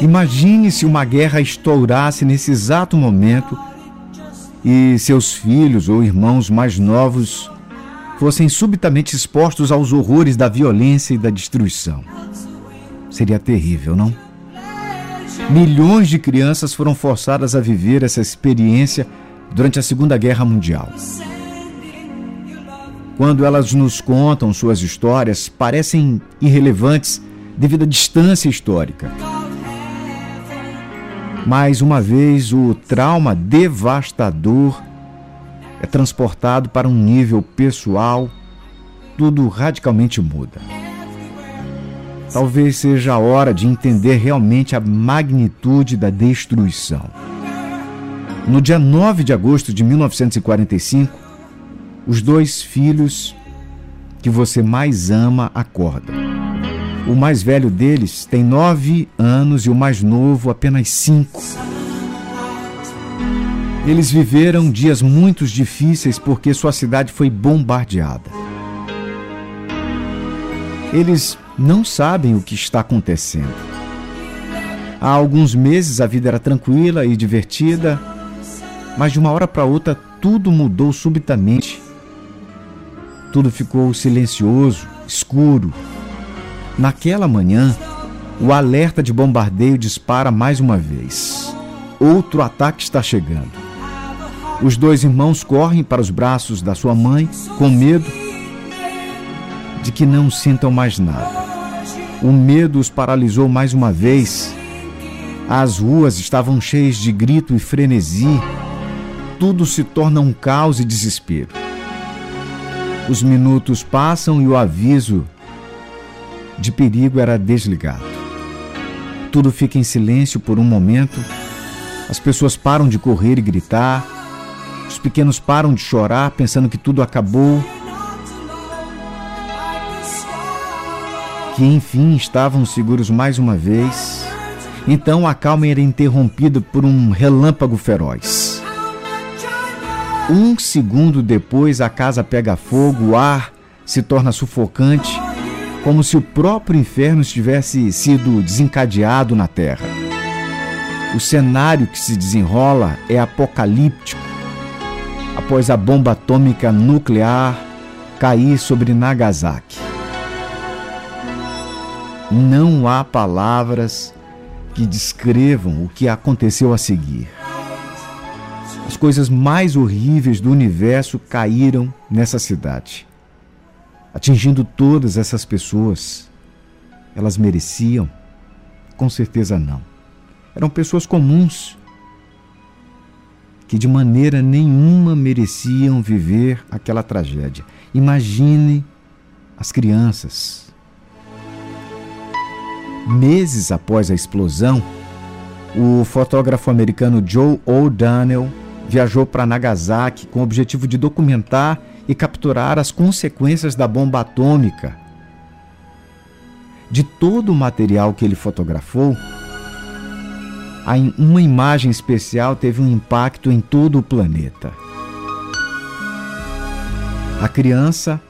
Imagine se uma guerra estourasse nesse exato momento e seus filhos ou irmãos mais novos fossem subitamente expostos aos horrores da violência e da destruição. Seria terrível, não? Milhões de crianças foram forçadas a viver essa experiência durante a Segunda Guerra Mundial. Quando elas nos contam suas histórias, parecem irrelevantes devido à distância histórica. Mais uma vez, o trauma devastador é transportado para um nível pessoal, tudo radicalmente muda. Talvez seja a hora de entender realmente a magnitude da destruição. No dia 9 de agosto de 1945, os dois filhos que você mais ama acordam. O mais velho deles tem nove anos e o mais novo apenas cinco. Eles viveram dias muito difíceis porque sua cidade foi bombardeada. Eles não sabem o que está acontecendo. Há alguns meses a vida era tranquila e divertida, mas de uma hora para outra tudo mudou subitamente. Tudo ficou silencioso, escuro. Naquela manhã, o alerta de bombardeio dispara mais uma vez. Outro ataque está chegando. Os dois irmãos correm para os braços da sua mãe com medo de que não sintam mais nada. O medo os paralisou mais uma vez. As ruas estavam cheias de grito e frenesi. Tudo se torna um caos e desespero. Os minutos passam e o aviso de perigo era desligado. Tudo fica em silêncio por um momento. As pessoas param de correr e gritar. Os pequenos param de chorar, pensando que tudo acabou. Que enfim estavam seguros mais uma vez. Então a calma era interrompida por um relâmpago feroz. Um segundo depois, a casa pega fogo, o ar se torna sufocante, como se o próprio inferno tivesse sido desencadeado na terra. O cenário que se desenrola é apocalíptico. Após a bomba atômica nuclear cair sobre Nagasaki. Não há palavras que descrevam o que aconteceu a seguir. As coisas mais horríveis do universo caíram nessa cidade, atingindo todas essas pessoas. Elas mereciam? Com certeza não. Eram pessoas comuns que de maneira nenhuma mereciam viver aquela tragédia. Imagine as crianças. Meses após a explosão, o fotógrafo americano Joe O'Donnell viajou para Nagasaki com o objetivo de documentar capturar as consequências da bomba atômica. De todo o material que ele fotografou, uma imagem especial teve um impacto em todo o planeta. A criança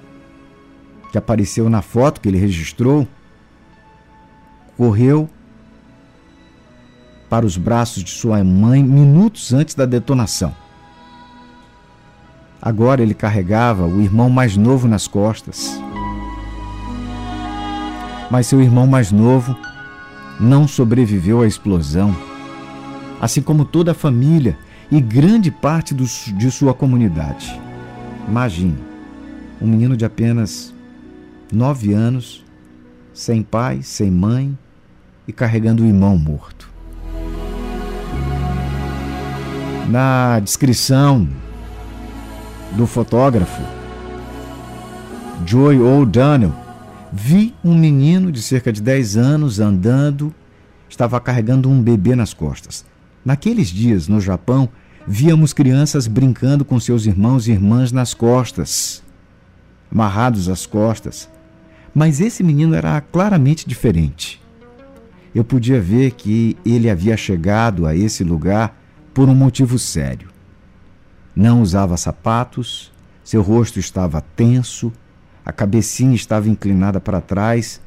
que apareceu na foto que ele registrou correu para os braços de sua mãe minutos antes da detonação. Agora ele carregava o irmão mais novo nas costas. Mas seu irmão mais novo não sobreviveu à explosão, assim como toda a família e grande parte do, de sua comunidade. Imagine, um menino de apenas nove anos, sem pai, sem mãe e carregando o irmão morto. Na descrição do fotógrafo Joy O'Donnell, vi um menino de cerca de 10 anos andando, estava carregando um bebê nas costas. Naqueles dias, no Japão, víamos crianças brincando com seus irmãos e irmãs nas costas, amarrados às costas. Mas esse menino era claramente diferente. Eu podia ver que ele havia chegado a esse lugar por um motivo sério. Não usava sapatos, seu rosto estava tenso, a cabecinha estava inclinada para trás,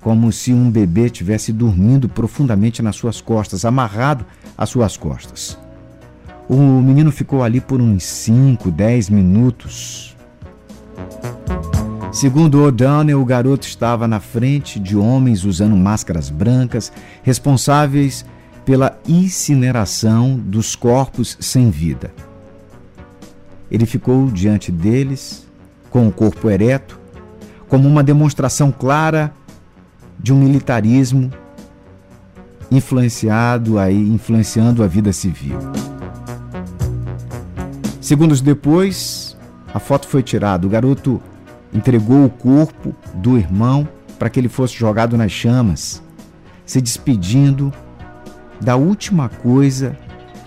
como se um bebê tivesse dormindo profundamente nas suas costas, amarrado às suas costas. O menino ficou ali por uns 5, 10 minutos. Segundo O'Donnell, o garoto estava na frente de homens usando máscaras brancas, responsáveis pela incineração dos corpos sem vida. Ele ficou diante deles, com o corpo ereto, como uma demonstração clara de um militarismo influenciado aí, influenciando a vida civil. Segundos depois, a foto foi tirada. O garoto entregou o corpo do irmão para que ele fosse jogado nas chamas, se despedindo da última coisa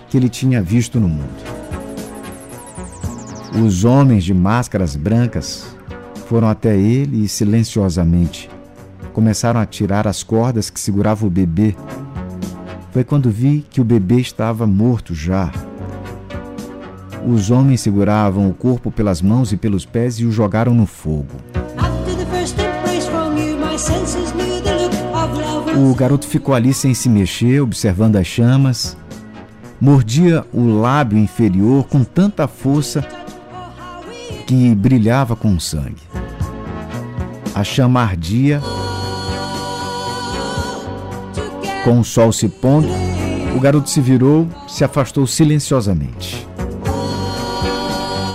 que ele tinha visto no mundo. Os homens de máscaras brancas foram até ele e silenciosamente começaram a tirar as cordas que seguravam o bebê. Foi quando vi que o bebê estava morto já. Os homens seguravam o corpo pelas mãos e pelos pés e o jogaram no fogo. O garoto ficou ali sem se mexer, observando as chamas. Mordia o lábio inferior com tanta força que brilhava com sangue. A chama ardia. Com o sol se pondo, o garoto se virou, se afastou silenciosamente.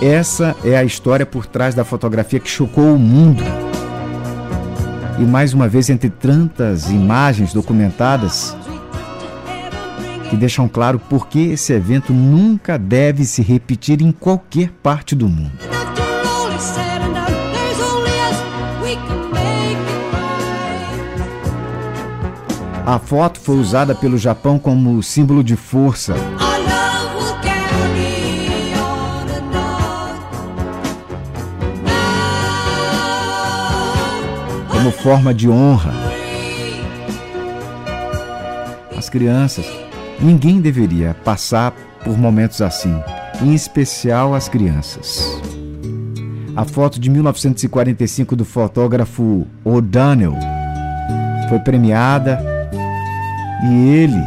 Essa é a história por trás da fotografia que chocou o mundo. E mais uma vez, entre tantas imagens documentadas, que deixam claro por que esse evento nunca deve se repetir em qualquer parte do mundo. A foto foi usada pelo Japão como símbolo de força. Forma de honra. As crianças, ninguém deveria passar por momentos assim, em especial as crianças. A foto de 1945 do fotógrafo O'Donnell foi premiada e ele,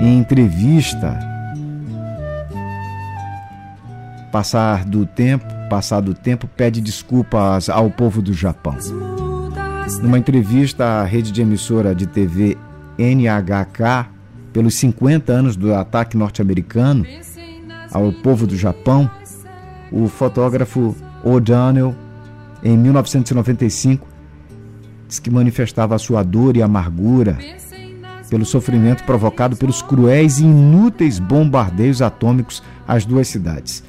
em entrevista, passar do tempo, passado o tempo, pede desculpas ao povo do Japão. Numa entrevista à rede de emissora de TV NHK, pelos 50 anos do ataque norte-americano ao povo do Japão, o fotógrafo O'Donnell, em 1995, diz que manifestava a sua dor e amargura pelo sofrimento provocado pelos cruéis e inúteis bombardeios atômicos às duas cidades.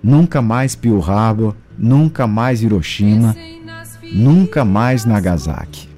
Nunca mais Pearl Harbor, nunca mais Hiroshima, nunca mais Nagasaki.